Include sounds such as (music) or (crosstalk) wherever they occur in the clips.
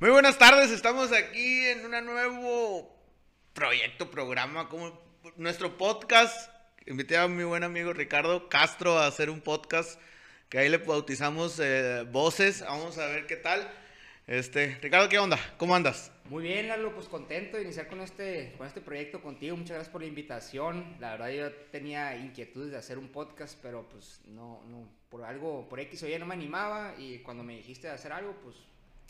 Muy buenas tardes, estamos aquí en un nuevo proyecto, programa, como nuestro podcast. Invité a mi buen amigo Ricardo Castro a hacer un podcast que ahí le bautizamos eh, Voces. Vamos a ver qué tal. Este, Ricardo, ¿qué onda? ¿Cómo andas? Muy bien, Lalo, pues contento de iniciar con este, con este proyecto contigo. Muchas gracias por la invitación. La verdad yo tenía inquietudes de hacer un podcast, pero pues no, no, por algo, por X o Y no me animaba y cuando me dijiste de hacer algo, pues...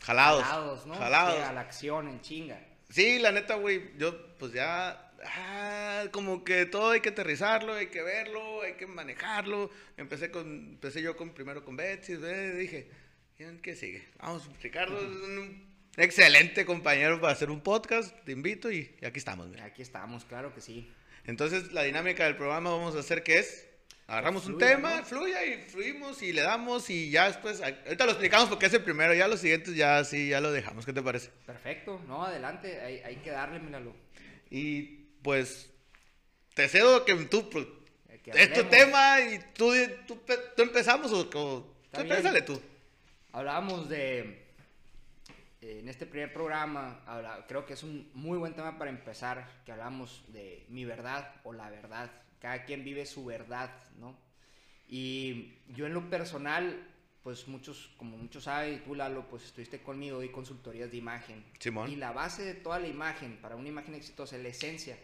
Jalados. Jalados, ¿no? Jalados. Sí, a la acción, en chinga. Sí, la neta, güey, yo pues ya, ah, como que todo hay que aterrizarlo, hay que verlo, hay que manejarlo. Empecé con, empecé yo con, primero con Betsy, eh, dije, ¿quién qué sigue? Vamos, Ricardo es un excelente compañero para hacer un podcast, te invito y, y aquí estamos. güey. Aquí estamos, claro que sí. Entonces, la dinámica del programa vamos a hacer que es, agarramos un tema, ¿no? fluya y fluimos y le damos y ya después, ahorita lo explicamos porque es el primero, ya los siguientes ya sí, ya lo dejamos, ¿qué te parece? Perfecto, no, adelante, hay, hay que darle, míralo. Y pues te cedo que tú, pues, Eh, que es tu tema y tú, tú, tú empezamos o, o tú piénsale tú. Hablábamos de, eh, en este primer programa, habla- creo que es un muy buen tema para empezar, que hablamos de mi verdad o la verdad. Cada quien vive su verdad, ¿no? Y yo en lo personal, pues muchos, como muchos saben, y tú Lalo, pues estuviste conmigo y consultorías de imagen. Simón. Y la base de toda la imagen, para una imagen exitosa, es la esencia.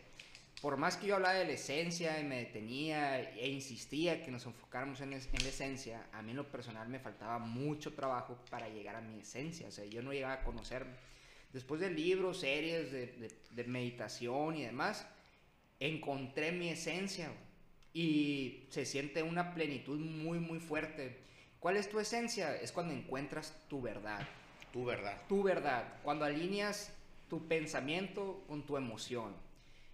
Por más que yo hablaba de la esencia y me detenía e insistía que nos enfocáramos en, es- en la esencia, a mí en lo personal me faltaba mucho trabajo para llegar a mi esencia. O sea, yo no llegaba a conocerme. Después de libros, series, de, de- de meditación y demás, encontré mi esencia y se siente una plenitud muy, muy fuerte. ¿Cuál es tu esencia? Es cuando encuentras tu verdad Tu verdad. tu verdad, cuando alineas tu pensamiento con tu emoción.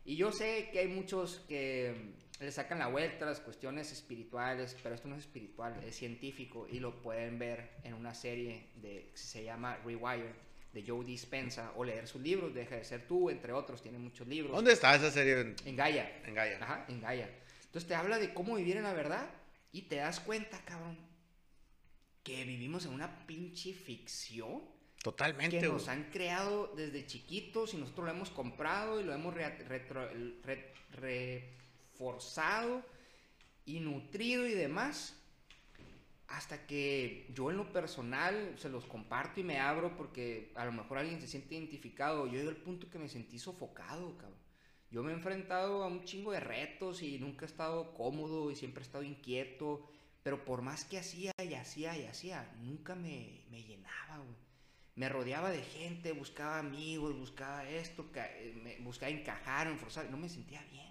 Y yo sé que hay muchos que le sacan la vuelta a las cuestiones espirituales, pero esto no es espiritual, es científico y lo pueden ver en una serie de, que se llama Rewire de Joe Dispensa o leer sus libros, Deja de ser tú, entre otros, tiene muchos libros. ¿Dónde está esa serie en, En Gaia. en Gaia? Ajá, en Gaia. Entonces te habla de cómo vivir en la verdad y te das cuenta, cabrón, que vivimos en una pinche ficción Totalmente, que nos han creado desde chiquitos y nosotros lo hemos comprado y lo hemos re- retro- re- reforzado y nutrido y demás. Hasta que yo en lo personal se los comparto y me abro porque a lo mejor alguien se siente identificado. Yo llegué al punto que me sentí sofocado, cabrón. Yo me he enfrentado a un chingo de retos y nunca he estado cómodo y siempre he estado inquieto. Pero por más que hacía y hacía y hacía, nunca me, me llenaba, me rodeaba de gente, buscaba amigos, buscaba esto, eh, me- buscaba encajar, enforzar, no me sentía bien.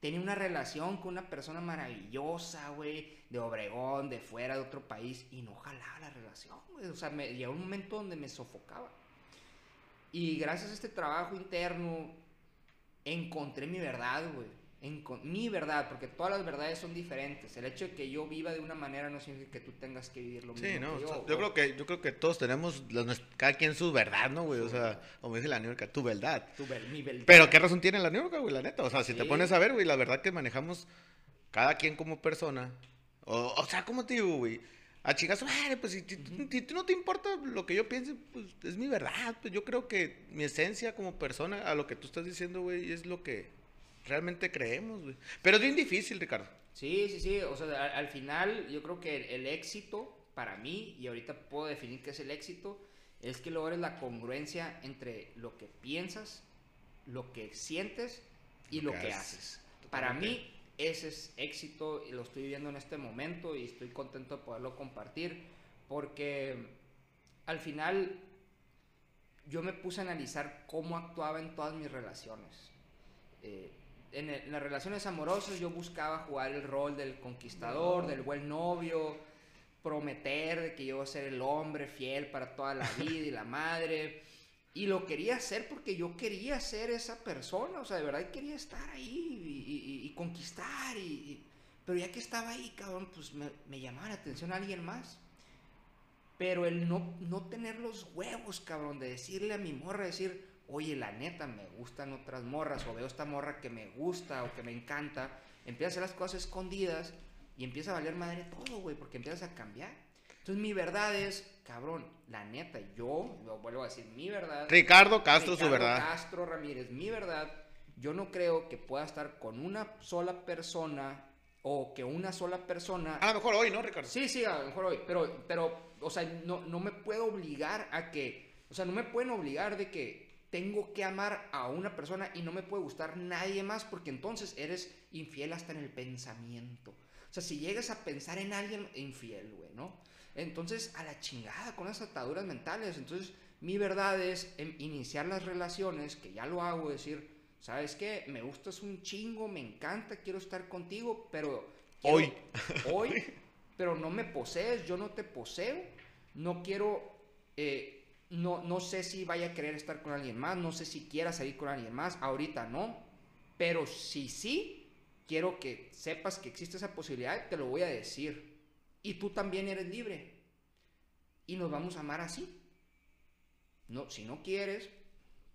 Tenía una relación con una persona maravillosa, güey, de Obregón, de fuera, de otro país, y no jalaba la relación, güey. O sea, me llegó un momento donde me sofocaba. Y gracias a este trabajo interno, encontré mi verdad, güey. Enco- mi verdad, porque todas las verdades son diferentes. El hecho de que yo viva de una manera no significa que tú tengas que vivir lo mismo. Sí, no, que o sea, yo, creo que yo creo que todos tenemos las cada quien su verdad, ¿no, güey? O sea, como dice la New York, tu verdad. tu ver- mi verdad. Pero qué razón tiene la New York, güey, la neta. O sea, si te pones a ver, güey, la verdad que manejamos cada quien como persona. O, o sea, ¿cómo te digo, güey? A chingazo, madre, pues si, si no te importa lo que yo piense, pues es mi verdad. Pues yo creo que mi esencia como persona, a lo que tú estás diciendo, güey, es lo que realmente creemos, güey. Pero es bien difícil, Ricardo. Sí, sí, sí. O sea, al, al final yo creo que el, el éxito para mí, y ahorita puedo definir qué es el éxito, es que logres la congruencia entre lo que piensas, lo que sientes y Lo lo que que haces. haces. Para mí ese es éxito y lo estoy viviendo en este momento y estoy contento de poderlo compartir porque al final yo me puse a analizar cómo actuaba en todas mis relaciones. Eh, en, el- en las relaciones amorosas yo buscaba jugar el rol del conquistador, del buen novio, prometer de que yo iba a ser el hombre fiel para toda la vida y la madre. Y lo quería hacer porque yo quería ser esa persona, o sea, de verdad quería estar ahí y, y- y conquistar. Y, pero ya que estaba ahí, cabrón, pues me, me llamaba la atención a alguien más. Pero el no, no tener los huevos, cabrón, de decirle a mi morra, decir, oye, la neta, me gustan otras morras, o veo esta morra que me gusta o que me encanta, empieza a hacer las cosas escondidas y empieza a valer madre todo, güey, porque empiezas a cambiar. Entonces mi verdad es, cabrón, la neta, yo, lo vuelvo a decir, mi verdad. Ricardo Castro, su verdad. Castro Ramírez, mi verdad, yo no creo que pueda estar con una sola persona o que una sola persona... A lo mejor hoy, ¿no, Ricardo? Sí, sí, a lo mejor hoy, pero, pero o sea, no, no me puedo obligar a que, o sea, no me pueden obligar de que tengo que amar a una persona y no me puede gustar nadie más porque entonces eres infiel hasta en el pensamiento. O sea, si llegas a pensar en alguien, infiel, güey, ¿no? Entonces, a la chingada con esas ataduras mentales. Entonces, mi verdad es em, iniciar las relaciones, que ya lo hago, decir, ¿sabes qué? Me gustas un chingo, me encanta, quiero estar contigo, pero... quiero- Hoy. Hoy, (laughs) pero no me posees, yo no te poseo, no quiero... eh, no, no sé si vaya a querer estar con alguien más, no sé si quiera salir con alguien más, ahorita no, pero si sí, quiero que sepas que existe esa posibilidad, te lo voy a decir. Y tú también eres libre. Y nos vamos a amar así. No, si no quieres,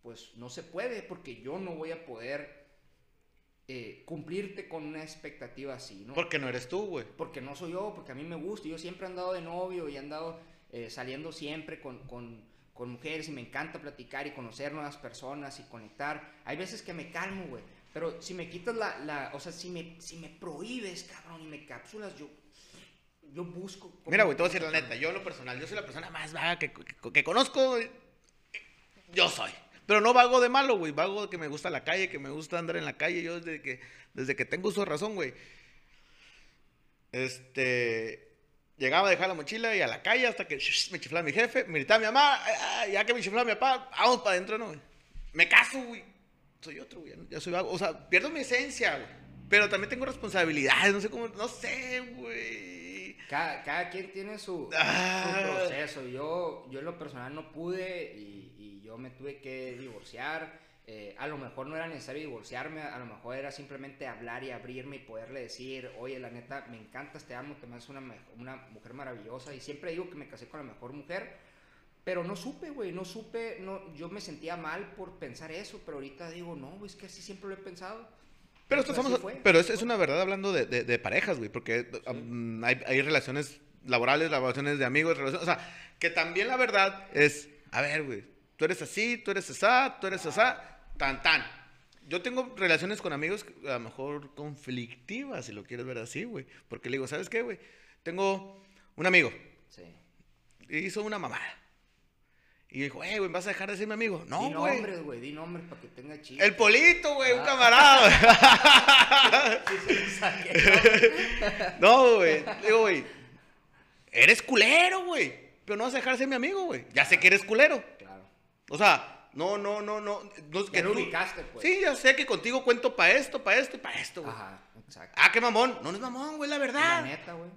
pues no se puede, porque yo no voy a poder eh, cumplirte con una expectativa así, ¿no? Porque no eres tú, güey. porque no soy yo, porque a mí me gusta. Yo siempre he andado de novio y he andado eh, saliendo siempre con, con- con mujeres y me encanta platicar y conocer nuevas personas y conectar. Hay veces que me calmo, güey. Pero si me quitas la, la- o sea, si me, si me prohíbes, cabrón, y me cápsulas, yo, yo busco. Mira, güey, te voy a decir la neta. Yo, lo personal, yo soy la persona más vaga que, que, que conozco. Yo soy. Pero no vago de malo, güey. Vago de que me gusta la calle, que me gusta andar en la calle. Yo desde que, desde que tengo uso de razón, güey. Este. Llegaba a dejar la mochila y a la calle hasta que shh, me chiflaba mi jefe, me gritaba mi mamá, "Ah, ya que me chiflaba mi papá, vamos para adentro, ¿no? güey? Me caso, güey. Soy otro, güey. ya soy vago. O sea, pierdo mi esencia, güey. Pero también tengo responsabilidades, no sé cómo, no sé, güey. Cada, cada quien tiene su, su Ah. proceso. Yo, yo en lo personal no pude y, y yo me tuve que divorciar. Eh, a lo mejor no era necesario divorciarme, a lo mejor era simplemente hablar y abrirme y poderle decir, oye, la neta, me encantas, te amo, te me haces una, una mujer maravillosa. Y siempre digo que me casé con la mejor mujer, pero no supe, güey, no supe, no, yo me sentía mal por pensar eso, pero ahorita digo, no, güey, es que así siempre lo he pensado. Pero, esto estamos, fue, pero es, es una verdad hablando de, de- de parejas, güey, porque um, hay, hay relaciones laborales, relaciones de amigos, relaciones, o sea, que también la verdad es, a ver, güey, tú eres así, tú eres asá, tú eres asá, tan, tan. Yo tengo relaciones con amigos a lo mejor conflictivas, si lo quieres ver así, güey, porque le digo, ¿sabes qué, güey? Tengo un amigo, Sí. hizo una mamada. Y dijo, eh, güey, ¿vas a dejar de ser mi amigo? di No, güey. nombres, güey, di nombres para que tenga chiste. El Polito, güey, un Ah. camarada. (laughs) No, güey. Digo, güey. Eres culero, güey. Pero no vas a dejar de ser mi amigo, güey. Ya sé que eres culero. Claro. O sea, no, no, no, no. no que lo tú- ubicaste, pues. Sí, ya sé que contigo cuento para esto, para esto y para esto, güey. Ajá, exacto. Ah, qué mamón. No, no es mamón, güey, la La verdad. neta, güey.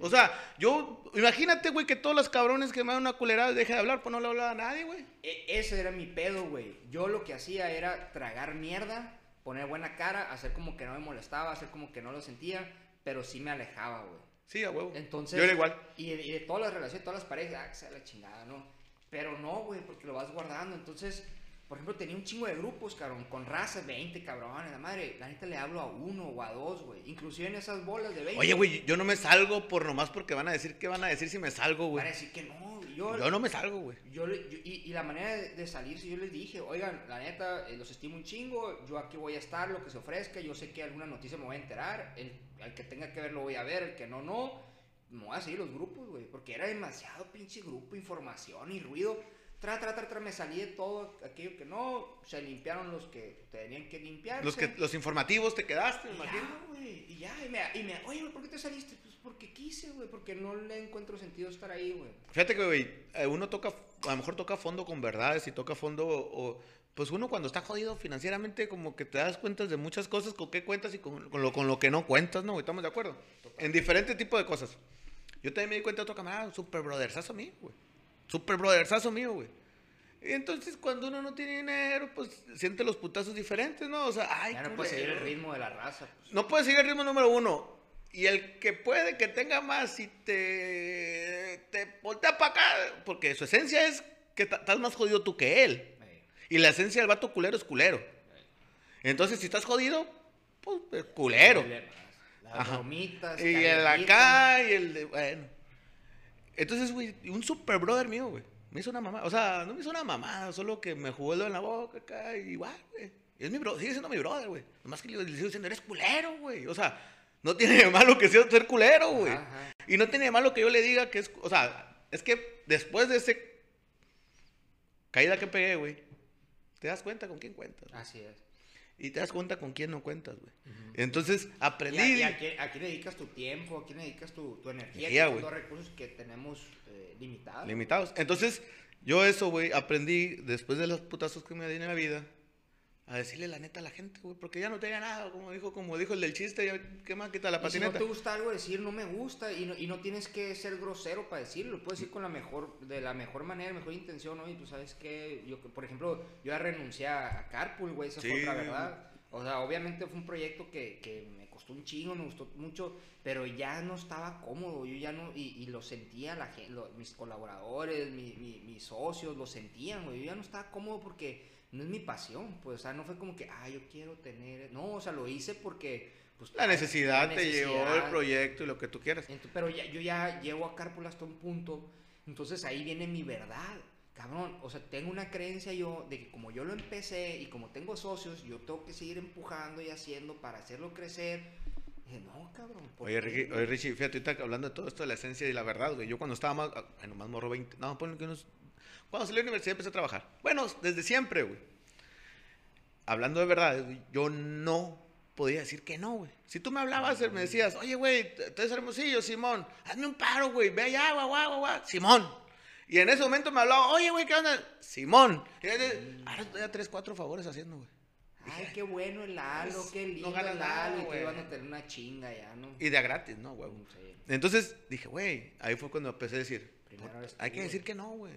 O sea, yo, imagínate, güey, que todos los cabrones que me dan una culerada deje de hablar, pues no le hablaba a nadie, güey. E- ese era mi pedo, güey. Yo lo que hacía era tragar mierda, poner buena cara, hacer como que no me molestaba, hacer como que no lo sentía, pero sí me alejaba, güey. Sí, a huevo. Entonces, Yo era igual. Y de, y de todas las relaciones, todas las parejas, ah, que sea la chingada, ¿no? Pero no, güey, porque lo vas guardando. Entonces, por ejemplo, tenía un chingo de grupos, cabrón, con razas, 20 cabrones, la madre. La neta le hablo a uno o a dos, güey. Inclusive en esas bolas de 20. Oye, güey, yo no me salgo por nomás porque van a decir que van a decir si me salgo, Van güey. a decir que no. Yo, Yo no me salgo, güey. Yo, yo- y, y la manera de, de salirse, yo les dije, oigan, la neta, eh, los estimo un chingo, yo aquí voy a estar, lo que se ofrezca, yo sé que alguna noticia me voy a enterar, el, el que tenga que ver lo voy a ver, el que no, no, me voy a seguir los grupos, güey, porque era demasiado pinche grupo, información y ruido, tra, tra, tra, tra, me salí de todo aquello que no, se limpiaron los que tenían que limpiarse. Los, que, los informativos te quedaste, me Y imagino. güey, y ya, y me, y me, oye, ¿por qué te saliste? Pues porque quise, güey, porque no le encuentro sentido estar ahí, güey. Fíjate que, güey, eh, uno toca, a lo mejor toca fondo con verdades y toca fondo, o, pues uno cuando está jodido financieramente, como que te das cuenta de muchas cosas, con qué cuentas y con, con lo, con lo que no cuentas, ¿no? ¿Estamos de acuerdo? En diferentes tipos de cosas. Yo también me di cuenta de otro camarada, super brothersazo mío, güey. Super brothersazo mío, güey. Y entonces cuando uno no tiene dinero, pues siente los putazos diferentes, ¿no? O sea, ay, Ya no puedes seguir el ritmo de la raza, pues. No puedes seguir el ritmo número uno. Y el que puede que tenga más y te, te voltea para acá, porque su esencia es que estás más jodido tú que él. Y la esencia del vato culero es culero. Entonces, si estás jodido, pues es culero. Las Ajá. bromitas. Y el acá y el de, bueno. Entonces, güey, un super brother mío, güey, me hizo una mamá. O sea, no me hizo una mamá, solo que me jugó el dedo en la boca acá y igual, güey. Es mi brother, sigue siendo mi brother, güey. Nomás que le, sigo diciendo, eres culero, güey. O sea, no (laughs) tiene de malo que sea ser culero, güey. Y no tiene de malo que yo le diga que es. O sea, es que después de ese caída que pegué, güey, te das cuenta con quién cuentas. güey. Así es. Y te das cuenta con quién no cuentas, güey. Entonces ¿Y aprendí. a, y a quién, a quién dedicas tu tiempo? ¿A quién dedicas tu, tu energía? Energía, dos recursos que tenemos eh, limitados. limitados. Entonces, yo eso, güey, aprendí después de los putazos que me di en la vida a decirle la neta a la gente, güey, porque ya no tenía nada, como dijo, como dijo el del chiste, ya, ¿qué más quita la Y si no patineta? te gusta algo decir no me gusta y no, y no tienes que ser grosero para decirlo, lo puedes decir con la mejor, de la mejor manera, mejor intención, ¿no? Y tú sabes que, yo, por ejemplo, yo ya renuncié a, Carpool, güey, esa Sí, fue otra verdad. O sea, obviamente fue un proyecto que, que me costó un chingo, me gustó mucho, pero ya no estaba cómodo, yo ya no, y, y lo sentía la gente, mis colaboradores, mi- mi- mis socios, lo sentían, güey, yo ya no estaba cómodo porque no es mi pasión, pues, o sea, no fue como que, ah, yo quiero tener, no, o sea, lo hice porque, pues, La necesidad la te llevó el proyecto y lo que tú quieras. Pero ya, yo ya llevo a Carpool hasta un punto, entonces ahí viene mi verdad, cabrón. O sea, tengo una creencia yo de que como yo lo empecé y como tengo socios, yo tengo que seguir empujando y haciendo para hacerlo crecer. dije, no, cabrón. ¿por Oye, Ricky, güey?" oye, Richie, fíjate, ahorita hablando de todo esto de la esencia y la verdad, güey. Yo cuando estaba más, bueno, más morro 20, no, ponle que unos, cuando salí de la universidad empecé a trabajar. Bueno, desde siempre, güey. Hablando de verdad, yo no podía decir que no, güey. Si tú me hablabas, me decías, oye, güey, tú eres hermosillo, Simón, hazme un paro, güey, ve allá, guau, guau, guau, Simón. Y en ese momento me hablaba, oye, güey, ¿qué onda? Simón. Y ahora estoy a tres, cuatro favores haciendo, güey. Ay, qué bueno el Lalo, Pues, qué lindo no ganas el Lalo. y iban a tener una chinga ya, ¿no? Y de gratis, ¿no, güey? Sí. Entonces dije, güey, ahí fue cuando empecé a decir, Primero "Puta, eres hay que güey". decir que no, güey.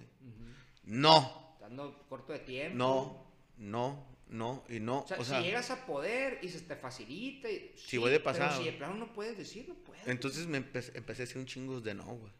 No, Estando corto de tiempo. no, no, no y no. O sea, O sea, si llegas a poder y se te facilita. y- sí, voy de. Pero si de plano no puedes decir, no puedes. entonces me empe- empecé a decir un chingos de no, güey.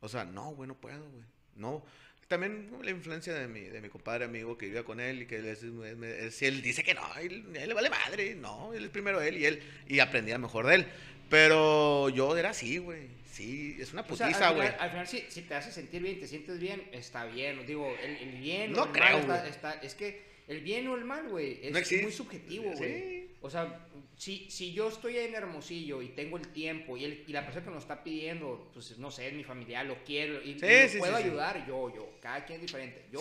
O sea, no, güey, no puedo, güey. No. También la influencia de mi, de mi compadre amigo que vivía con él y que él, es- él dice que no, él, él le vale madre, no, él es primero él y él, y aprendí a mejor de él. Pero yo era así, güey. Sí, es una O sea, putiza, al güey. final, al final, si, si te hace sentir bien, te sientes bien, está bien. Digo, el, el bien No o el creo, mal está, está- Es que el bien o el mal, güey, es No muy subjetivo, güey. Sí. O sea, si, si yo estoy en Hermosillo y tengo el tiempo y, el, y la persona que me lo está pidiendo, pues no sé, es mi familiar, lo quiero y, y Sí, puedo sí, ayudar, yo, yo. Cada quien es diferente. Yo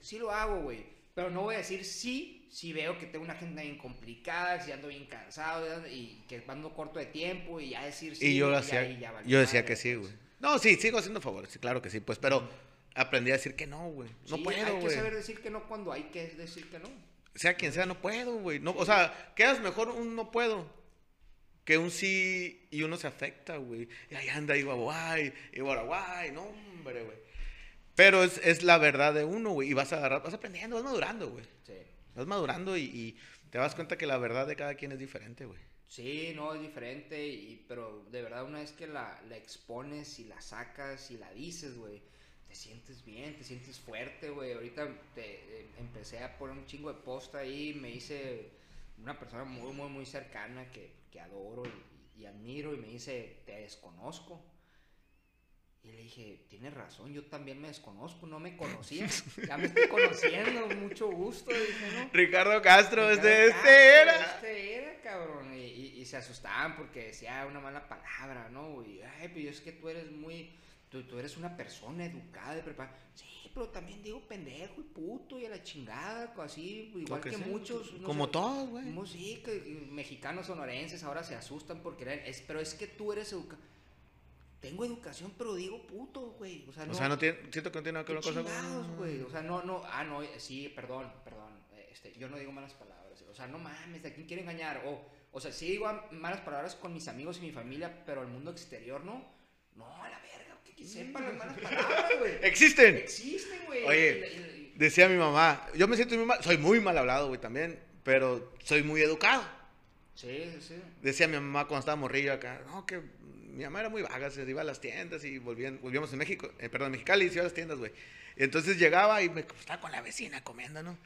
Sí, lo hago, güey. Pero no voy a decir sí si veo que tengo una agenda bien complicada, si ando bien cansado y que ando corto de tiempo y ya decir sí. Y yo, ya hacía, ya yo decía madre, que sí, pues. güey. No, sí, sigo haciendo favores, claro que sí, pues, pero aprendí a decir que no, güey. No puedo, Hay que güey. saber decir que no cuando hay que decir que no. Sea quien sea, no puedo, güey. No, o sea, quedas mejor un no puedo que un sí y uno se afecta, güey. Y ahí anda, y guay, y guay, no, hombre, güey. Pero es, es la verdad de uno, güey. Y vas a agarrar, vas aprendiendo, vas madurando, güey. Sí. Vas madurando y, y te das cuenta que la verdad de cada quien es diferente, güey. Sí, no, es diferente, y, pero de verdad una vez que la, la expones y la sacas y la dices, güey, te sientes bien, te sientes fuerte, güey. Ahorita te, eh, empecé a poner un chingo de posta ahí, me hice una persona muy, muy, muy cercana que, que adoro y, y admiro y me dice, te desconozco. Y le dije, tienes razón, yo también me desconozco, no me conocía. Ya me estoy conociendo, mucho gusto. Dije, ¿no? Ricardo Castro, Ricardo este, Castro, este era. Este era, cabrón. Y, y- y se asustaban porque decía una mala palabra, ¿no? Y, ay, pero es que tú eres muy. Tú, tú eres una persona educada y preparada. Sí, pero también digo pendejo y puto y a la chingada, así, igual que, que muchos. no como sé, todos, güey. como sí, que mexicanos sonorenses ahora se asustan porque es, pero es que tú eres educado. Tengo educación, pero digo puto, güey. O sea, no. O sea, no tiene, siento que no tiene que ¿Qué ver con cosa. chingados, güey? O sea, no, no, ah, no, sí, perdón, perdón, este, yo no digo malas palabras, o sea, no mames, ¿a quién quiere engañar? O, o sea, sí digo malas palabras con mis amigos y mi familia, pero el mundo exterior no, no, a la verga, que, sepan las malas palabras, güey. ¡Existen! Existen, güey. Oye, Y- y- y- Decía mi mamá, yo me siento muy mal, soy muy mal hablado, güey, también, pero soy muy educado. Sí, sí, sí. Decía mi mamá cuando estaba morrillo acá, no, que mi mamá era muy vaga, se iba a las tiendas y volvían, volvíamos en México, eh, perdón, en Mexicali, y se iba a las tiendas, güey. Y entonces llegaba y me estaba con la vecina comiendo, ¿no?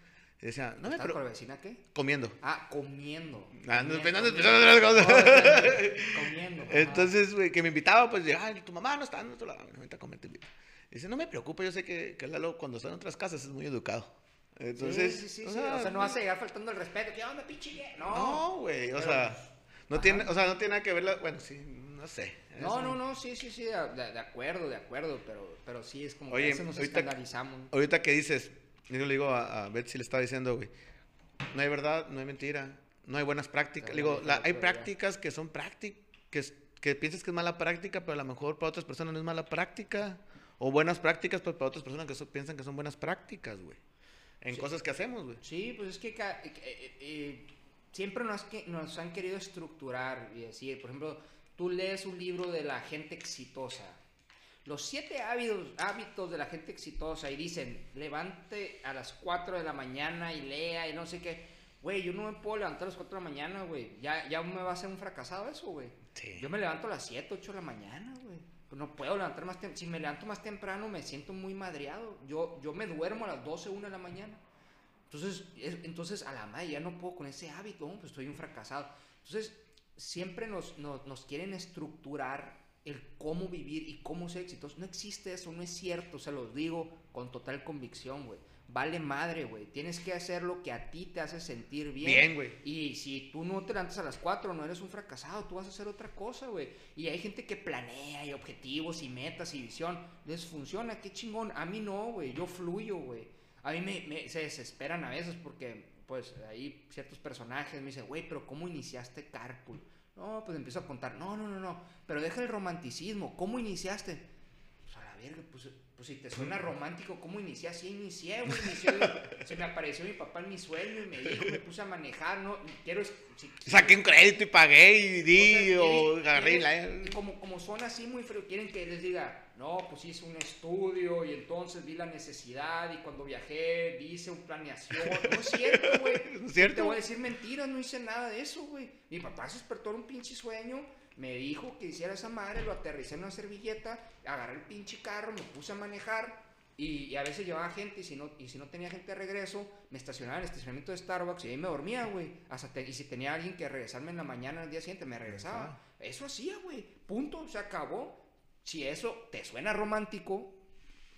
Y decía, no me ¿Estás pro- con la vecina qué? comiendo. Ah, comiendo. Ah, no, Comiendo, no, no, comiendo. (laughs) no, no, no, no. Entonces, güey, que me invitaba, pues, de, ay, tu mamá no está en otro lado, ahorita come, te invito. Dice, no me preocupa, yo sé que, que Lalo cuando está en otras casas es muy educado. Entonces, sí, sí, sí, sí. O sea, no vas a llegar faltando el respeto. ¿Qué onda, pinche? No. No, güey, o Pero- sea, no Ajá. tiene, o sea, no tiene nada que ver la, bueno, sí, no sé. No, no, no, sí, sí, sí, de, de acuerdo, de acuerdo, pero, pero sí es como Oye, que a veces nos ahorita- escandalizamos. Ahorita que dices, yo le digo a, a Betsy, le estaba diciendo, güey, no hay verdad, no hay mentira, no hay buenas prácticas. Le digo, la- hay prácticas que son prácticas, que, es- que piensas que es mala práctica, pero a lo mejor para otras personas no es mala práctica. O buenas prácticas, pero para otras personas que so- piensan que son buenas prácticas, güey. En Sí. cosas que hacemos, güey. Sí, pues es que eh, eh, eh, siempre nos, que, nos han querido estructurar y decir, por ejemplo, tú lees un libro de la gente exitosa, los siete hábitos, hábitos de la gente exitosa y dicen, levante a las 4 de la mañana y lea y no sé qué. Güey, yo no me puedo levantar a las 4 de la mañana, güey. Ya, ya me va a hacer un fracasado eso, güey. Sí. Yo me levanto a las 7, 8 de la mañana, güey. Pues no puedo levantar más temprano. Si me levanto más temprano, me siento muy madreado. Yo, yo me duermo a las 12, 1 de la mañana. Entonces, es- entonces a la madre ya no puedo con ese hábito, ¿no? pues estoy un fracasado. Entonces, siempre nos, nos, nos quieren estructurar el cómo vivir y cómo ser exitoso. No existe eso, no es cierto, se los digo con total convicción, güey. Vale madre, güey. Tienes que hacer lo que a ti te hace sentir bien. Bien, güey. Y si tú no te levantas a las 4, no eres un fracasado, tú vas a hacer otra cosa, güey. Y hay gente que planea y objetivos y metas y visión. Les funciona, qué chingón. A mí no, güey. Yo fluyo, güey. A mí me, me- se desesperan a veces porque, pues, ahí ciertos personajes me dicen, güey, pero ¿cómo iniciaste Carpool? No, pues empiezo a contar, no, no, no, no. Pero deja el romanticismo. ¿Cómo iniciaste? Pues a la verga, pues, pues si te suena romántico, ¿cómo inicié? Así inicié, güey. Inicié, (laughs) se me apareció mi papá en mi sueño y me dijo, me puse a manejar, ¿no? Quiero... si- Saqué un crédito y pagué y di, o sea, agarré la... como, como son así muy fríos, quieren que les diga, no, pues hice un estudio y entonces vi la necesidad y cuando viajé hice un planeación. No es cierto, güey. (laughs) Te voy a decir mentiras, no hice nada de eso, güey. Mi papá se despertó en un pinche sueño, me dijo que hiciera esa madre, lo aterricé en una servilleta, agarré el pinche carro, me puse a manejar. Y, y a veces llevaba gente y si, no, y si no tenía gente de regreso, me estacionaba en el estacionamiento de Starbucks y ahí me dormía, güey. Hasta te- y si tenía alguien que regresarme en la mañana al día siguiente, me regresaba. Eso hacía, güey. Punto, se acabó. Si eso te suena romántico,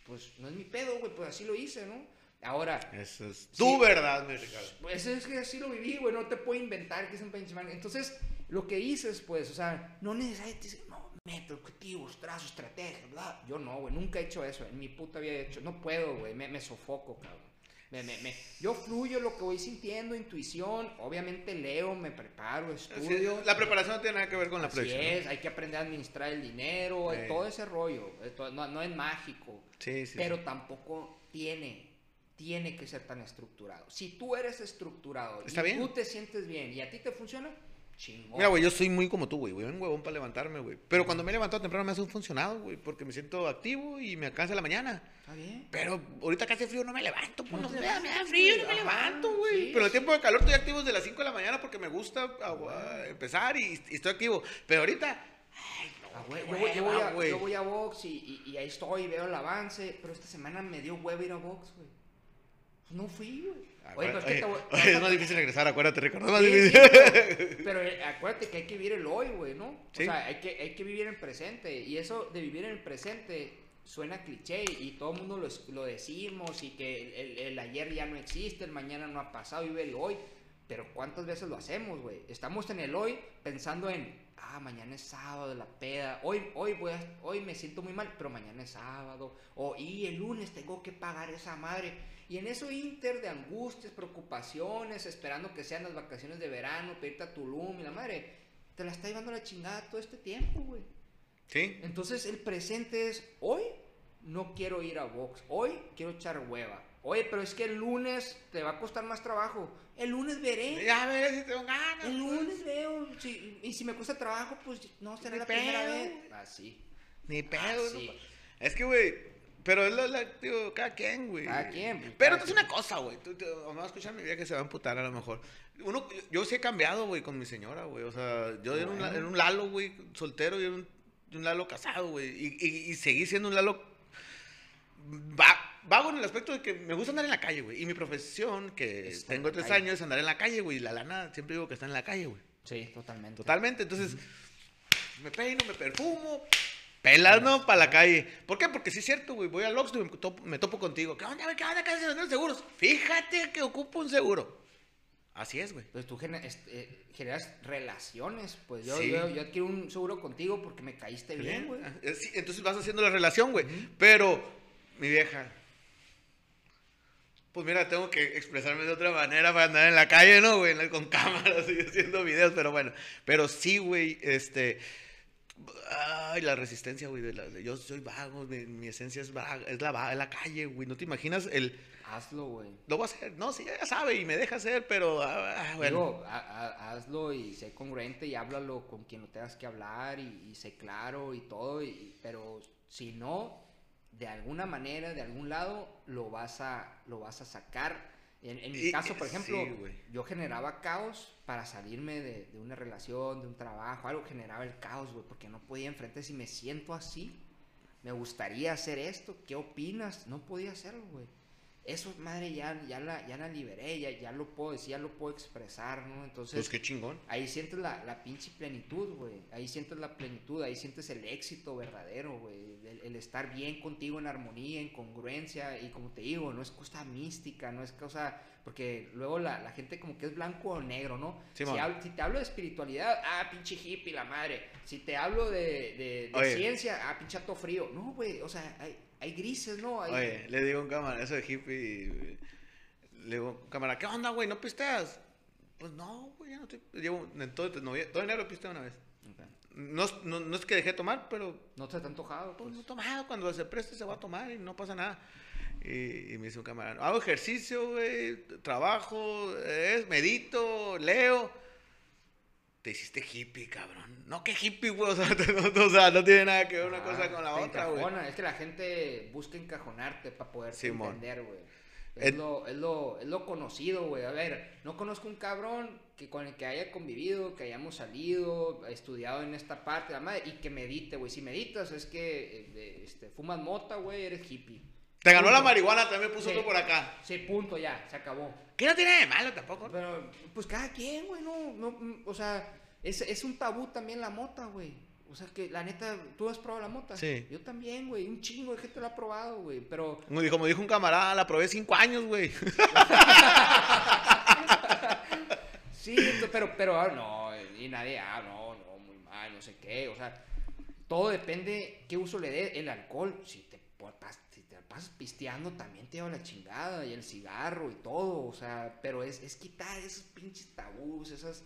pues no es mi pedo, güey, pues así lo hice, ¿no? Ahora, Eso es Sí. tu verdad, mi Ricardo. pues es que así lo viví, güey, no te puedo inventar que es un pinche man. Entonces, lo que hice pues, o sea, no necesariamente dices, no, meta, objetivos, trazo, estrategia, bla. Yo no, güey, nunca he hecho eso, en mi puta había hecho, no puedo, güey, me, me sofoco, cabrón. Me, me, me- yo fluyo lo que voy sintiendo, intuición, obviamente leo, me preparo, estudio. la preparación no tiene nada que ver con la Así proyección. es, hay que aprender a administrar el dinero, Sí. todo ese rollo, esto no, no es mágico. Sí, sí. Pero tampoco tiene, tiene que ser tan estructurado. Si tú eres estructurado Está y bien. tú te sientes bien y a ti te funciona, chingón. Mira, güey, yo soy muy como tú, güey. Voy un huevón para levantarme, güey. Pero cuando me he levantado temprano me hace un funcionado, güey. Porque me siento activo y me alcanza la mañana. Está bien. Pero ahorita que hace frío no me levanto, pues No no, me, da, frío, no me levanto, güey. sí, Pero en el tiempo de calor estoy activo desde las 5 de la mañana porque me gusta ah, ah, empezar y, y estoy activo. Pero ahorita, Ah, güey, yo, voy, yo voy hueva, a, güey. yo voy a box y, y- y ahí estoy, veo el avance, pero esta semana me dio huevo ir a box, güey. No fui, güey. Oye, pero es que te voy- Oye, es más difícil regresar, acuérdate. Es más Sí, sí, difícil. pero, (laughs) pero, eh, acuérdate que hay que vivir el hoy, güey, ¿no? Sí. O sea, hay que, hay que vivir el presente. Y eso de vivir en el presente suena cliché y todo el mundo lo, lo decimos y que el, el- el ayer ya no existe, el mañana no ha pasado, vive el hoy. Pero ¿cuántas veces lo hacemos, güey? Estamos en el hoy pensando en, ah, mañana es sábado, la peda. Hoy, hoy, voy a- hoy me siento muy mal, pero mañana es sábado. O, y el lunes tengo que pagar esa madre. Y en eso inter de angustias, preocupaciones, esperando que sean las vacaciones de verano, pedirte a Tulum y la madre, te la está llevando la chingada todo este tiempo, güey. Sí. Entonces el presente es, hoy no quiero ir a box, hoy quiero echar hueva. Oye, pero es que el lunes te va a costar más trabajo. El lunes veré. Ya veré si tengo ganas. El pues. lunes veo. si- y si me cuesta trabajo, pues no será Ni la primera vez. Así. Ni pedo. Ah, ¿no? sí. Es que, güey, pero es lo, la- digo, cada quien, güey. Cada quien, pues, Pero cada es una cosa, güey. Tú, tú- vamos a escuchar mi vida que se va a amputar a lo mejor. Uno, yo, yo sí he cambiado, güey, con mi señora, güey. O sea, yo era un, era un Lalo, güey, soltero y era un, un Lalo casado, güey. Y, y, y seguí siendo un Lalo va, vago en el aspecto de que me gusta andar en la calle, güey. Y mi profesión, que Está en tengo tres calle. años, es andar en la calle, güey. Y la lana, siempre digo que está en la calle, güey. Sí, totalmente. Totalmente. Entonces, me peino, me perfumo. Pelas, ¿no? Para la calle. ¿Por qué? Porque sí es cierto, güey. Voy al Oxxo y me topo, me topo contigo. ¿Qué onda, güey? ¿Qué onda? ¿Qué vendiendo seguros? Fíjate que ocupo un seguro. Así es, güey. Pues tú gener- este, eh, generas relaciones. Pues yo, Sí. yo, yo un seguro contigo porque me caíste bien, güey. Eh, sí, entonces vas haciendo la relación, güey. Pero, mi vieja. Pues mira, tengo que expresarme de otra manera para andar en la calle, ¿no, güey? Con (laughs) cámaras y haciendo videos, pero bueno. Pero sí, güey, este. Ay, la resistencia, güey. de la- de- yo soy vago, mi, mi esencia es vaga, es la, es la calle, güey. No te imaginas el. Hazlo, güey. Lo voy a hacer. No, sí, ya sabe y me deja hacer, pero. ah, ah, bueno. Digo, ha- ha- hazlo y sé congruente y háblalo con quien lo tengas que hablar y, y sé claro y todo, y, pero si no, de alguna manera, de algún lado, lo vas a, lo vas a sacar. En, en mi caso, por sí, ejemplo, yo generaba caos para salirme de, de una relación, de un trabajo, algo generaba el caos, güey, porque no podía enfrentar si me siento así. Me gustaría hacer esto, ¿qué opinas? No podía hacerlo, güey. Eso, madre, ya, ya, la, ya la liberé, ya, ya lo puedo decir, ya lo puedo expresar, ¿no? Entonces, Pues qué chingón. ahí sientes la, la pinche plenitud, güey. Ahí sientes la plenitud, ahí sientes el éxito verdadero, güey. El, el estar bien contigo en armonía, en congruencia. Y como te digo, no es cosa mística, no es cosa. Porque luego la, la gente como que es blanco o negro, ¿no? Sí, si, hablo- si te hablo de espiritualidad, ah, pinche hippie, la madre. Si te hablo de, de, ciencia, ah, pinche frío. No, güey, o sea, hay, hay grises, ¿no? Hay, Oye, le digo a un cámara, eso de hippie. Le digo cámara, ¿qué onda, güey? ¿No pisteas? Pues no, güey, ya no estoy. Llevo en todo, no, todo enero pisteo una vez. No, es- no, no es que dejé de tomar, pero No te has antojado, pues pues. no he tomado. Cuando se preste se va a tomar y no pasa nada. Y, y me dice un camarada, hago ejercicio, güey, trabajo, es, medito, leo. Te hiciste hippie, cabrón. No, que hippie, güey. O sea, (laughs) no, o sea, no tiene nada que ver una Ah, cosa con la otra, güey. Es que la gente busca encajonarte para poder entender, güey. Es, lo, es, lo, es lo conocido, güey. A ver, no conozco un cabrón que con el que haya convivido, que hayamos salido, estudiado en esta parte, la madre, y que medite, güey. Si meditas es que eh, este, fumas mota, güey, eres hippie. Te ganó la marihuana, también puso Sí. otro por acá. Sí, punto, ya, se acabó. Que no tiene de malo tampoco. Pero, pues cada quien, güey, no, no, o sea, es, es un tabú también la mota, güey. O sea, que la neta, ¿tú has probado la mota? Sí. Yo también, güey, un chingo de gente lo ha probado, güey, pero... Como dijo, como dijo un camarada, la probé cinco años, güey. (laughs) Sí, pero, pero, ah, no, y nadie, ah, no, no, muy mal, no sé qué, o sea, todo depende qué uso le dé el alcohol. Si te, portas- la pasas pisteando, también te lleva la chingada, y el cigarro y todo, o sea, pero es, es quitar esos pinches tabús, esas,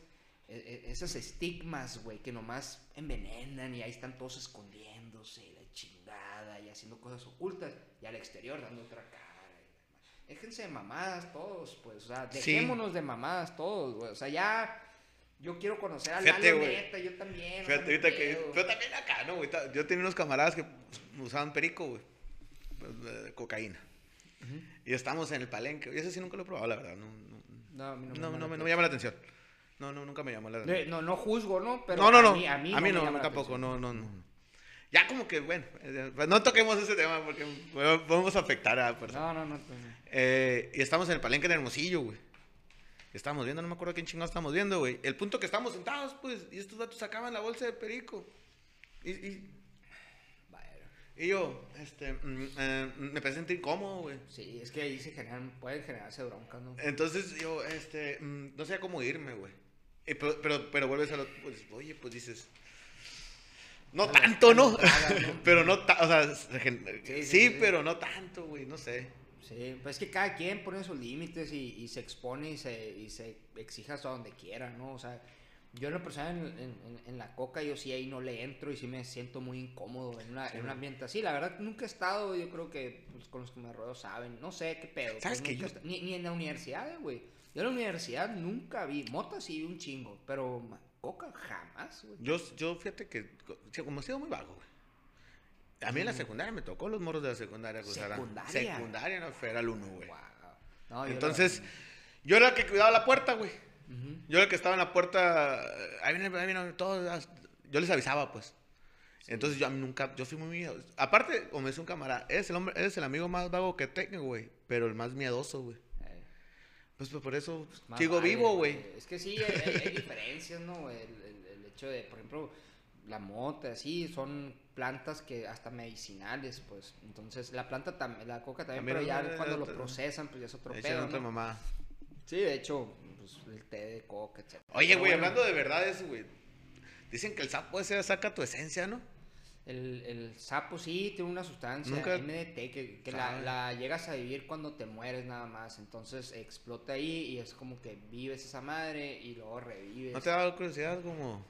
e- e- esos estigmas, güey, que nomás envenenan y ahí están todos escondiéndose, la chingada, y haciendo cosas ocultas, y al exterior dando otra cara. y demás. Déjense de mamadas todos, pues, o sea, Sí. dejémonos de mamadas todos, güey, o sea, ya... Yo quiero conocer a Fíjate, Lalo neta, yo también. Fíjate, no ahorita que. Pero también acá, ¿no, Yo tenía unos camaradas que usaban perico, güey. De cocaína. Y estamos en el palenque. Y ese sí nunca lo he probado, la verdad. No, no, No, a mí no, no, me no llama me, la no me llama la atención. No, no, nunca me llamó la Eh, atención. No, no juzgo, ¿no? Pero no, no, no. A mí, a mí, no, me no, la tampoco. No, no, no. Ya como que, bueno, eh, pues no toquemos ese tema porque podemos afectar a personas. No, no, no. pues, no. Eh, y estamos en el palenque de Hermosillo, güey. Estábamos viendo, no me acuerdo quién chingados estábamos viendo, güey. El punto que estábamos sentados, pues, y estos datos sacaban la bolsa de perico. Y, y. y yo, este, mm, eh, me sentir incómodo, güey. Sí, es que ahí se generan, pueden generarse broncas, ¿no? Entonces yo, este, mm, no sé cómo irme, güey. Y Pero, pero, pero vuelves a lo, pues, oye, pues dices, no tanto, ¿no? la traga, (laughs) ¿no? pero no, ta- o sea, Sí, sí, sí, sí. pero no tanto, güey, no sé. Sí, pues es que cada quien pone sus límites y, y se expone y se, y se exija hasta donde quiera, ¿no? O sea, yo en lo personal en, en- la coca yo sí ahí no le entro y sí me siento muy incómodo en, una, Sí, en un ambiente así. La verdad nunca he estado, yo creo que pues, con los que me rodeo saben, no sé qué pedo. ¿Sabes pues, que yo- ni, ni en la universidad, eh, güey. Yo en la universidad nunca vi, mota sí vi un chingo, pero coca jamás, güey. Yo, yo fíjate que, como he sido muy vago, güey. A mí en la secundaria me tocó los morros de la secundaria. ¿Secundaria? Secundaria, no, fue, era el uno, güey. Wow. No, Entonces, yo era el que cuidaba la puerta, güey. Yo el que estaba en la puerta, ahí viene, ahí viene, todos, yo les avisaba, pues. Entonces yo a mí nunca, yo fui muy miedoso. Aparte, como dice un camarada, eres el hombre, eres el amigo más vago que tengo, güey. Pero el más miedoso, güey. Eh, Pues, pues, por eso más sigo vale, vivo, güey. Es que sí, hay, hay- hay diferencias, ¿no? El, el- el hecho de, por ejemplo, la mota, sí, son plantas que hasta medicinales, pues. Entonces, la planta también, la coca también, También pero ya cuando lo es- procesan, pues ya es otro pedo. Sí, de hecho, pues, el té de coca, etc. Oye, güey, hablando de verdades, güey. Dicen que el sapo ese saca tu esencia, ¿no? El, el sapo sí tiene una sustancia, Nunca- MDT, que, que la, la llegas a vivir cuando te mueres nada más. Entonces explota ahí y es como que vives esa madre y luego revives. ¿No te da curiosidad como...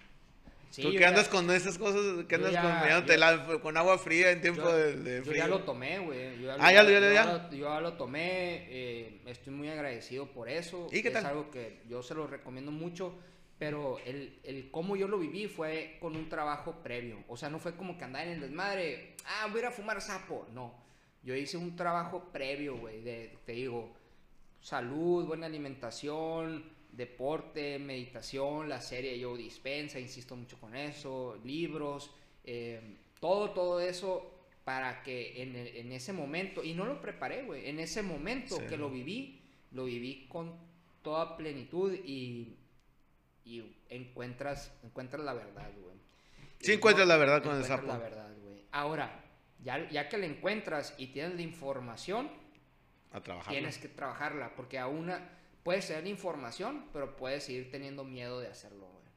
Sí, Tú yo que andas ya- con esas cosas, que yo andas ya- con, mirándote yo- la- con agua fría en tiempo yo, de, de yo frío. ya lo tomé, güey. Yo Ah, ya lo- ya yo ya. lo- yo ya lo tomé. eh, estoy muy agradecido por eso. ¿Y qué es tal? algo que yo se lo recomiendo mucho. Pero el, el cómo yo lo viví fue con un trabajo previo. O sea, no fue como que andar en el desmadre. Ah, voy a ir a fumar sapo. No. Yo hice un trabajo previo, güey. De, te digo, salud, buena alimentación, deporte, meditación, la serie Yo Dispensa, insisto mucho con eso, libros, eh, todo, todo eso para que en, el- en ese momento, y no lo preparé, güey, en ese momento Sí. que lo viví, lo viví con toda plenitud y, y encuentras, encuentras la verdad, güey. Sí encuentras la verdad con el sapo. la verdad, güey. Ahora, ya, ya que la encuentras y tienes la información, A trabajar. tienes que trabajarla, porque a una puedes tener información, pero puedes seguir teniendo miedo de hacerlo, güey.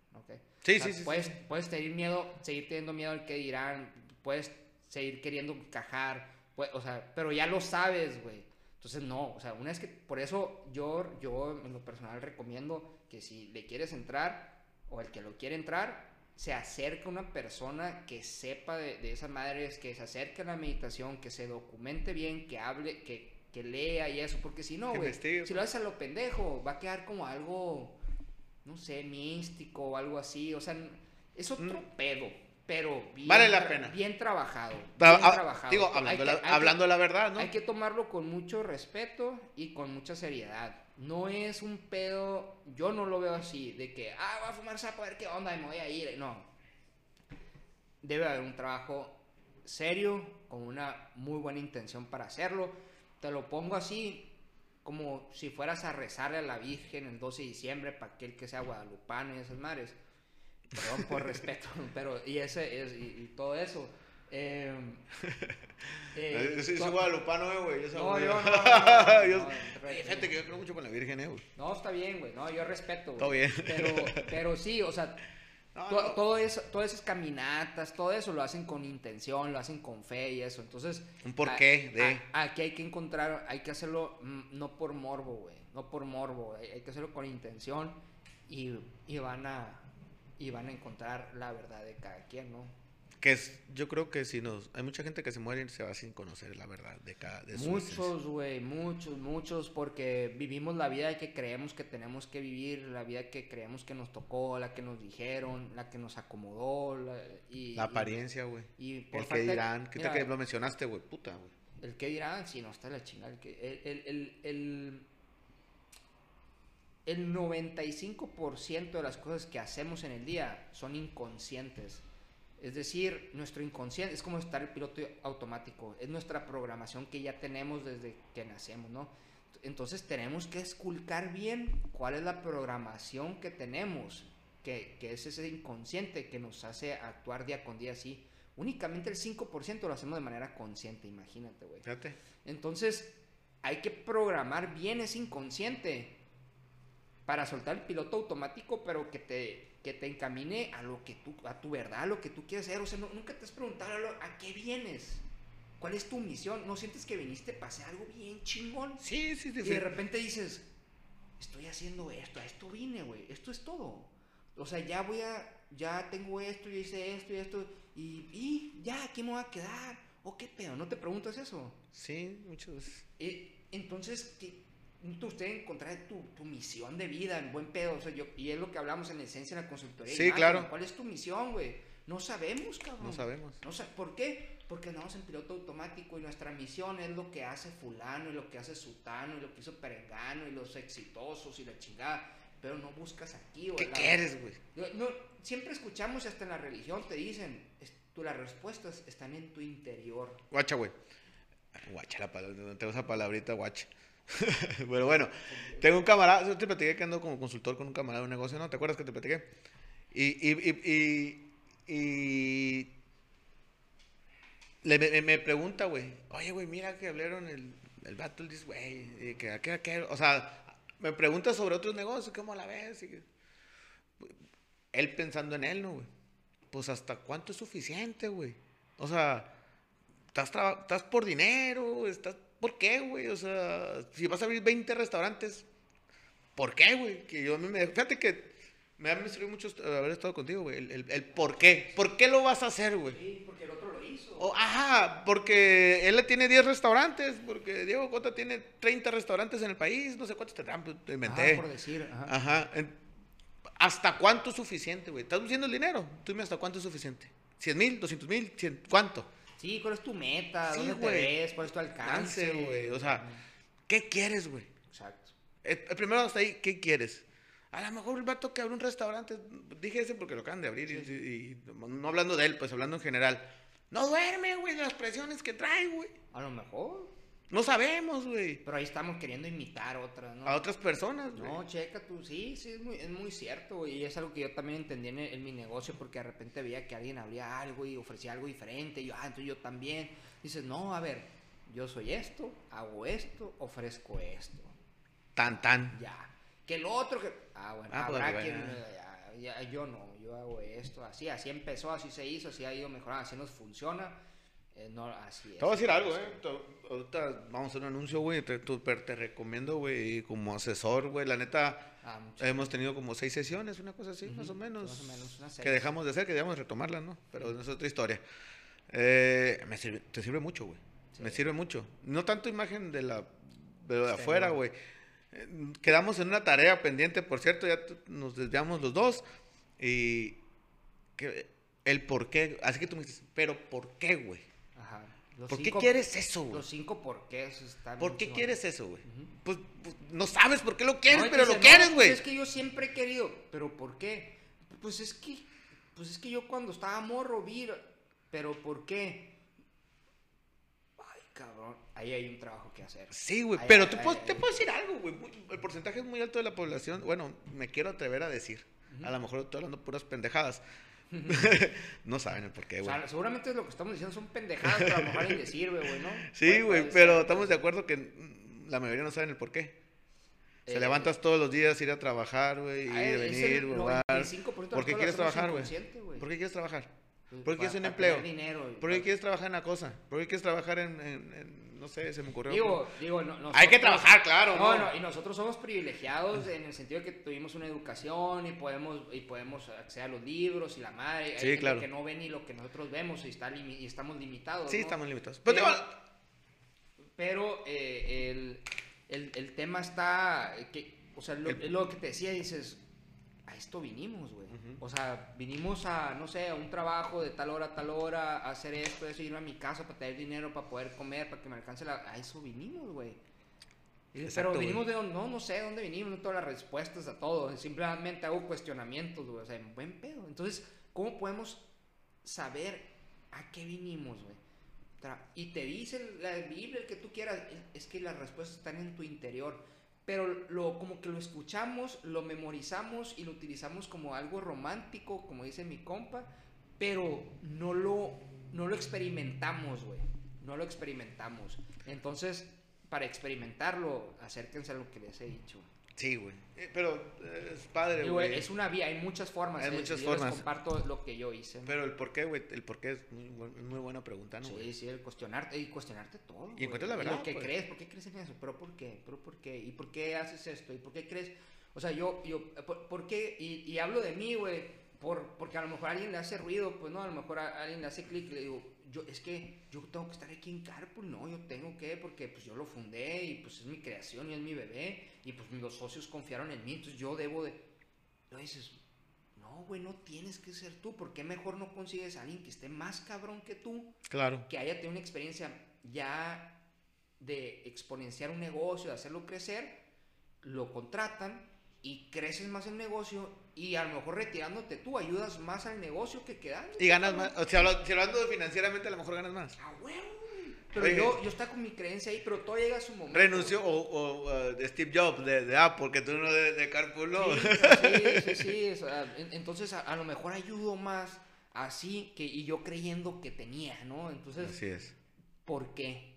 Sí, O sea, sí, sí, Puedes, sí. puedes tener miedo, seguir teniendo miedo al que dirán, puedes seguir queriendo encajar, o sea, pero ya lo sabes, güey. Entonces, no, o sea, una vez que, por eso yo, yo en lo personal recomiendo que si le quieres entrar, o el que lo quiere entrar, se acerque a una persona que sepa de, de esas madres, que se acerque a la meditación, que se documente bien, que hable, que, que lea y eso, porque si no, güey, si lo haces a lo pendejo, va a quedar como algo, no sé, místico o algo así, o sea, es otro pedo, pero bien, Mm. Vale la pena. bien trabajado, Tra- bien ah, trabajado. Digo, hablando, que- la verdad, ¿no? hay que tomarlo con mucho respeto y con mucha seriedad. No es un pedo, yo no lo veo así, de que, ah, voy a fumar sapo a ver qué onda y me voy a ir. No. Debe haber un trabajo serio, con una muy buena intención para hacerlo. Te lo pongo así, como si fueras a rezarle a la Virgen el 12 de diciembre para aquel que sea guadalupano y esas madres. Perdón por (laughs) respeto, pero y ese es, y, y todo eso. (laughs) Eh, eh, yo soy, guadalupano, eh, güey. Yo soy (laughs) no, yo no, no, Yo- no, Oye, Fíjate que yo creo mucho con la Virgen, eh, güey. No, está bien, güey. No, yo respeto, güey. Todo bien. Pero, pero sí, o sea, No, to- no. todo eso, todas esas caminatas, todo eso lo hacen con intención, lo hacen con fe y eso. Entonces, Un porqué de- a- aquí hay que encontrar, hay que hacerlo mm, no por morbo, güey. No por morbo, hay, hay que hacerlo con intención y, y van a y van a encontrar la verdad de cada quien, ¿no? Que es, yo creo que si nos... Hay mucha gente que se muere y se va sin conocer la verdad de cada... De su. Muchos, güey, muchos, muchos, porque vivimos la vida que creemos que tenemos que vivir, la vida que creemos que nos tocó, la que nos dijeron, la que nos acomodó, la, y, La apariencia, güey. y, y por El que falta de- dirán. ¿Qué mira, tal que lo mencionaste, güey? Puta, güey. El que dirán, sí, no está la chingada. El, que- el, el, el, el, el 95% de las cosas que hacemos en el día son inconscientes. Es decir, nuestro inconsciente es como estar el piloto automático. Es nuestra programación que ya tenemos desde que nacemos, ¿no? Entonces tenemos que esculcar bien cuál es la programación que tenemos, que, que es ese inconsciente que nos hace actuar día con día así. Únicamente el 5% lo hacemos de manera consciente, imagínate, güey. Fíjate. Entonces, hay que programar bien ese inconsciente para soltar el piloto automático, pero que te, que te encamine a lo que tú, a tu verdad, a lo que tú quieres hacer. O sea, no- nunca te has preguntado a, lo- a qué vienes. ¿Cuál es tu misión? ¿No sientes que viniste para hacer algo bien chingón? Sí, sí, sí. Y sí. de repente dices, estoy haciendo esto, a esto vine, güey, esto es todo. O sea, ya voy a, ya tengo esto, ya hice esto y esto, y, y ya, aquí me voy a quedar. ¿O qué pedo? ¿No te preguntas eso? Sí, muchas veces. Eh, entonces, ¿qué? Usted encontrar tu, tu misión de vida en buen pedo. O sea, yo, y es lo que hablamos en esencia en la consultoría. Sí, Imagen, claro. ¿Cuál es tu misión, güey? No sabemos, cabrón. No sabemos. No sa- ¿Por qué? Porque andamos en piloto automático y nuestra misión es lo que hace fulano y lo que hace sutano y lo que hizo perengano y los exitosos y la chingada. Pero no buscas aquí, güey. ¿Qué la- quieres, güey? No, siempre escuchamos hasta en la religión te dicen, tú las respuestas están en tu interior. Guacha, güey. Guacha, la palabra, no tengo esa palabrita, guacha. (laughs) Pero bueno, tengo un camarada, yo te platiqué que ando como consultor con un camarada de un negocio, ¿no? ¿Te acuerdas que te platiqué? Y, y, y, y, me, me pregunta, güey, oye, güey, mira que hablaron el, el vato, dice, güey, que, que, que, o sea, me pregunta sobre otros negocios, ¿cómo la ves? Él pensando en él, ¿no, güey? Pues hasta cuánto es suficiente, güey. O sea, estás, estás por dinero, estás... ¿Por qué, güey? O sea, si vas a abrir 20 restaurantes, ¿por qué, güey? Que yo a mí me... Fíjate que me ha servido mucho haber estado contigo, güey. El, el- el por qué. ¿Por qué lo vas a hacer, güey? Sí, porque el otro lo hizo. O, ajá, porque él tiene 10 restaurantes, porque Diego Cota tiene 30 restaurantes en el país, no sé cuántos tendrán, pues, te inventé. Ajá, por decir, ajá. ¿Hasta cuánto es suficiente, güey? ¿Estás diciendo el dinero? Tú dime hasta cuánto es suficiente. ¿100 mil? ¿200 mil? ¿100? ¿Cuánto? Sí, ¿cuál es tu meta? Sí, ¿Dónde te ves? ¿Cuál es tu alcance? Güey. O sea, ¿qué quieres, güey? Exacto. El, el primero hasta ahí, ¿qué quieres? A lo mejor el vato que abre un restaurante, dije ese porque lo acaban de abrir, y, y- y no hablando de él, pues hablando en general. No duerme, güey, de las presiones que trae, güey. A lo mejor. No sabemos, güey. Pero ahí estamos queriendo imitar otras, ¿no? A otras personas, güey. No, checa tú, sí, sí, es muy, es muy cierto, güey, y es algo que yo también entendí en, en mi negocio, porque de repente veía que alguien abría algo y ofrecía algo diferente, y yo, ah, entonces yo también. Dices, no, a ver, yo soy esto, hago esto, ofrezco esto, Tan, tan. ya. Que el otro que, ah, bueno, Ah, pues, habrá quien, eh, ya, ya, yo no, yo hago esto, así, así empezó, así se hizo, así ha ido mejorando, así nos funciona, eh, no, así es. Te voy a decir algo, eh. Ahorita vamos a hacer un anuncio, güey. Te, te recomiendo, güey, como asesor, güey. La neta, Ah, hemos tenido como seis sesiones, una cosa así, más o menos. más o menos, unas que dejamos de hacer, que debíamos retomarlas, ¿no? Pero es otra historia. Eh, me sirve- te sirve mucho, güey. Sí. Me sirve mucho. No tanto imagen de la de lo de afuera, güey. Eh, Quedamos en una tarea pendiente, por cierto, ya nos desviamos los dos. Y que, el por qué, así que tú me dices, pero ¿por qué, güey? Los ¿Por qué cinco- quieres eso, güey? Los cinco por qué están ¿Por qué quieres eso, güey? Pues, pues, no sabes por qué lo quieres, No, pero lo quieres, "No, güey. es que yo siempre he querido, pero ¿por qué? Pues es que, pues es que yo cuando estaba morro vi, pero ¿por qué? Ay, cabrón, ahí hay un trabajo que hacer. Sí, güey, pero te, puedo, ay. te puedo decir algo, güey. El porcentaje es muy alto de la población. Bueno, me quiero atrever a decir. A lo mejor estoy hablando puras pendejadas. (laughs) no saben el por qué, O güey. sea, seguramente es lo que estamos diciendo son pendejadas, pero a lo mejor a alguien le sirve, güey, ¿no? Sí, güey, pero ser, estamos de acuerdo que mm, la mayoría no saben el por qué. Se Eh, levantas todos los días, ir a trabajar, güey, ir a Ah, venir, el jugar. 95% de ¿Por qué quieres trabajar, güey? güey. ¿Por qué quieres trabajar? Pues, ¿Por qué quieres un empleo? dinero, ¿Por qué quieres trabajar en la cosa? ¿Por qué quieres trabajar en, en- en- no sé, se me ocurrió? Digo, digo, no, Hay que nosotros- trabajar, claro, No, ¿no? y nosotros somos privilegiados en el sentido de que tuvimos una educación y podemos y podemos acceder a los libros y la madre. Hay Sí, gente claro. que no ve ni lo que nosotros vemos y, está limi- y estamos limitados. sí, ¿no? estamos limitados. Pero, Pero- digo, Pero eh, el, el- el tema está, eh, que, o sea, lo, El- lo que te decía, dices, a esto vinimos, güey. O sea, vinimos a, no sé, a un trabajo de tal hora a tal hora, a hacer esto, eso, irme a mi casa para tener dinero, para poder comer, para que me alcance la... A eso vinimos, güey. Pero vinimos de dónde, no, no sé de dónde vinimos, no todas las respuestas a todo. Simplemente hago cuestionamientos, güey. O sea, en buen pedo. Entonces, ¿cómo podemos saber a qué vinimos, güey? Y te dice la Biblia, el que tú quieras, es que las respuestas están en tu interior. Pero lo, como que lo escuchamos, lo memorizamos y lo utilizamos como algo romántico, como dice mi compa, pero no lo, no lo experimentamos, güey. No lo experimentamos. Entonces, para experimentarlo, acérquense a lo que les he dicho. Sí, güey. Eh, Pero eh, es padre, güey. es una vía, hay muchas formas. Hay eh, muchas yo formas. Les comparto lo que yo hice. Pero el por qué, güey, el por qué es muy, muy buena pregunta, ¿no, Sí, sí, el cuestionarte y cuestionarte todo. güey. encuentras la Y verdad, Lo que pues. crees, ¿por qué crees en eso? ¿Pero por qué? ¿Pero por qué? ¿Y por qué haces esto? ¿Y por qué crees? O sea, yo, yo, ¿por, por qué? Y, y hablo de mí, güey, por, porque a lo mejor a alguien le hace ruido, pues no, a lo mejor a, alguien le hace clic y le digo, yo, es que yo tengo que estar aquí en Carpool, no, yo tengo que, porque pues yo lo fundé y pues es mi creación y es mi bebé y pues los socios confiaron en mí, entonces yo debo de... No dices, no, güey, no tienes que ser tú, ¿por qué mejor no consigues a alguien que esté más cabrón que tú? Claro. que haya tenido una experiencia ya de exponenciar un negocio, de hacerlo crecer, lo contratan y creces más el negocio y a lo mejor retirándote tú ayudas más al negocio que quedando. Y ganas más. O sea, habla- si hablando financieramente, a lo mejor ganas más. A huevo, güey. Pero Oye. yo, yo estaba con mi creencia ahí, pero todo llega a su momento. Renunció, o, o, uh, Steve Jobs, de, de Apple, que tú no de, de Carpool, no. Sí, sí, sí, sí, o sea, en- entonces a, a lo mejor ayudo más así que y yo creyendo que tenía, ¿no? Entonces, Así es. ¿por qué?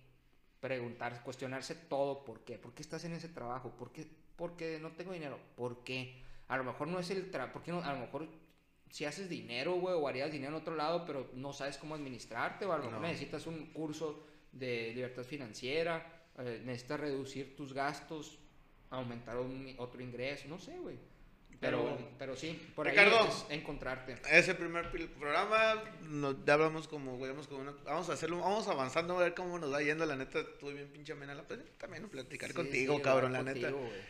Preguntar, cuestionarse todo, ¿por qué? ¿Por qué estás en ese trabajo? ¿Por qué? Porque no tengo dinero. ¿Por qué? A lo mejor no es el trabajo, ¿por qué no? A lo mejor si haces dinero, güey, o harías dinero en otro lado, pero no sabes cómo administrarte, o a lo mejor No. necesitas un curso de libertad financiera, eh, necesitas reducir tus gastos, aumentar un, otro ingreso, no sé, güey. Pero, Pero- pero sí, por Ricardo. ahí es encontrarte. Ese primer pil- programa, nos, ya hablamos como, güey, vamos como una- vamos a hacerlo, vamos avanzando a ver cómo nos va yendo, la neta, estuve bien pinche amena la también platicar Sí, contigo, sí, cabrón, la hablar neta. contigo, güey.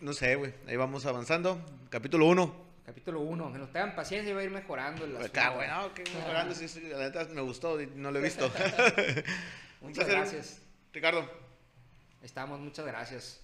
No sé, güey, ahí vamos avanzando, capítulo 1. Capítulo 1, que nos tengan paciencia y va a ir mejorando el Acá, güey, no, que mejorando, sí, sí, la neta me gustó, no lo he visto. (laughs) Muchas gracias. Ricardo. Estamos, muchas gracias.